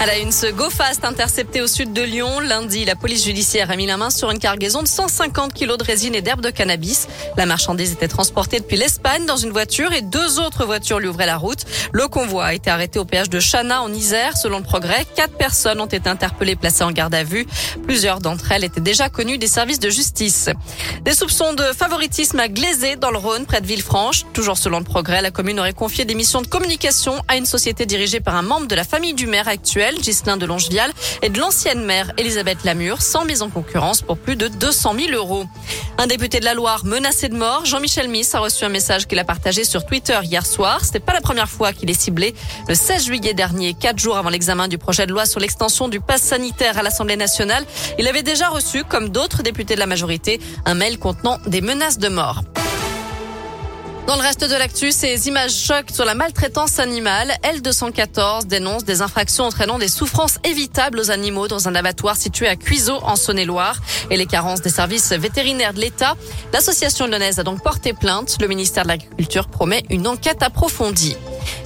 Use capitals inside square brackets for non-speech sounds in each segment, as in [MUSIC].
À la une, ce Go Fast intercepté au sud de Lyon. Lundi, la police judiciaire a mis la main sur une cargaison de 150 kilos de résine et d'herbe de cannabis. La marchandise était transportée depuis l'Espagne dans une voiture et deux autres voitures lui ouvraient la route. Le convoi a été arrêté au péage de Chana en Isère. Selon le progrès, quatre personnes ont été interpellées placées en garde à vue. Plusieurs d'entre elles étaient déjà connues des services de justice. Des soupçons de favoritisme à Glazé dans le Rhône, près de Villefranche. Toujours selon le progrès, la commune aurait confié des missions de communication à une société dirigée par un membre de la famille du maire actuel. De Longevial, et de l'ancienne maire Elisabeth Lamure, sans mise en concurrence pour plus de 200 000 euros. Un député de la Loire menacé de mort, Jean-Michel Miss a reçu un message qu'il a partagé sur Twitter hier soir. C'était pas la première fois qu'il est ciblé. Le 16 juillet dernier, quatre jours avant l'examen du projet de loi sur l'extension du pass sanitaire à l'Assemblée nationale, il avait déjà reçu, comme d'autres députés de la majorité, un mail contenant des menaces de mort. Dans le reste de l'actu, ces images chocs sur la maltraitance animale. L214 dénonce des infractions entraînant des souffrances évitables aux animaux dans un abattoir situé à Cuiseaux en Saône-et-Loire et les carences des services vétérinaires de l'État. L'association lyonnaise a donc porté plainte. Le ministère de l'Agriculture promet une enquête approfondie.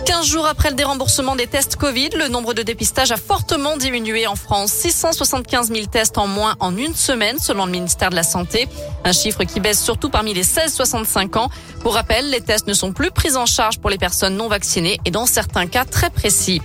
15 jours après le déremboursement des tests Covid, le nombre de dépistages a fortement diminué en France. 675 000 tests en moins en une semaine, selon le ministère de la Santé. Un chiffre qui baisse surtout parmi les 16-65 ans. Pour rappel, les tests ne sont plus pris en charge pour les personnes non vaccinées et dans certains cas très précis.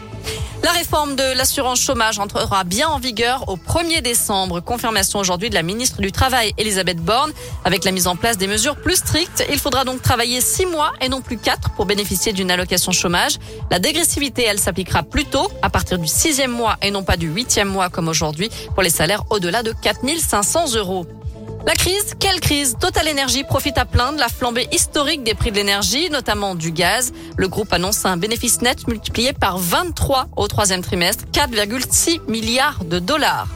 La réforme de l'assurance chômage entrera bien en vigueur au 1er décembre. Confirmation aujourd'hui de la ministre du Travail, Elisabeth Borne. Avec la mise en place des mesures plus strictes, il faudra donc travailler six mois et non plus quatre pour bénéficier d'une allocation chômage. La dégressivité, elle s'appliquera plus tôt, à partir du sixième mois et non pas du huitième mois comme aujourd'hui, pour les salaires au-delà de 4500 euros. La crise, quelle crise Total Energy profite à plein de la flambée historique des prix de l'énergie, notamment du gaz. Le groupe annonce un bénéfice net multiplié par 23 au troisième trimestre, 4,6 milliards de dollars.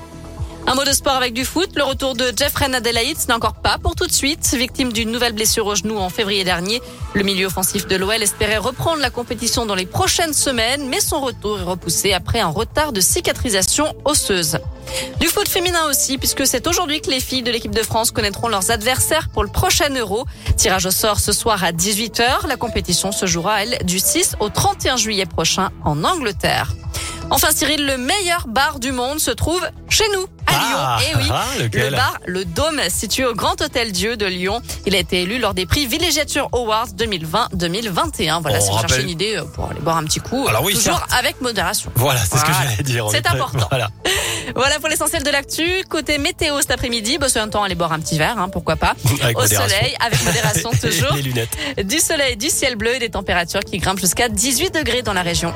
Un mot de sport avec du foot. Le retour de Jeffrey Adelaide, n'est encore pas pour tout de suite. Victime d'une nouvelle blessure au genou en février dernier, le milieu offensif de l'OL espérait reprendre la compétition dans les prochaines semaines, mais son retour est repoussé après un retard de cicatrisation osseuse. Du foot féminin aussi, puisque c'est aujourd'hui que les filles de l'équipe de France connaîtront leurs adversaires pour le prochain Euro. Tirage au sort ce soir à 18h. La compétition se jouera, elle, du 6 au 31 juillet prochain en Angleterre. Enfin, Cyril, le meilleur bar du monde se trouve chez nous, à Ah, Lyon. Et oui, ah, le bar Le Dôme, situé au Grand Hôtel Dieu de Lyon. Il a été élu lors des prix Villégiature Awards 2020-2021. Voilà, On si vous cherchez une idée euh, pour aller boire un petit coup, Alors oui, toujours certes. avec modération. Voilà, c'est ce que j'allais dire. C'est important. Voilà. [LAUGHS] Voilà pour l'essentiel de l'actu. Côté météo cet après-midi, bah, c'est un temps aller boire un petit verre, hein, pourquoi pas. [LAUGHS] Avec Au modération. soleil, avec modération [LAUGHS] toujours. Les lunettes. Du soleil, du ciel bleu et des températures qui grimpent jusqu'à 18 degrés dans la région.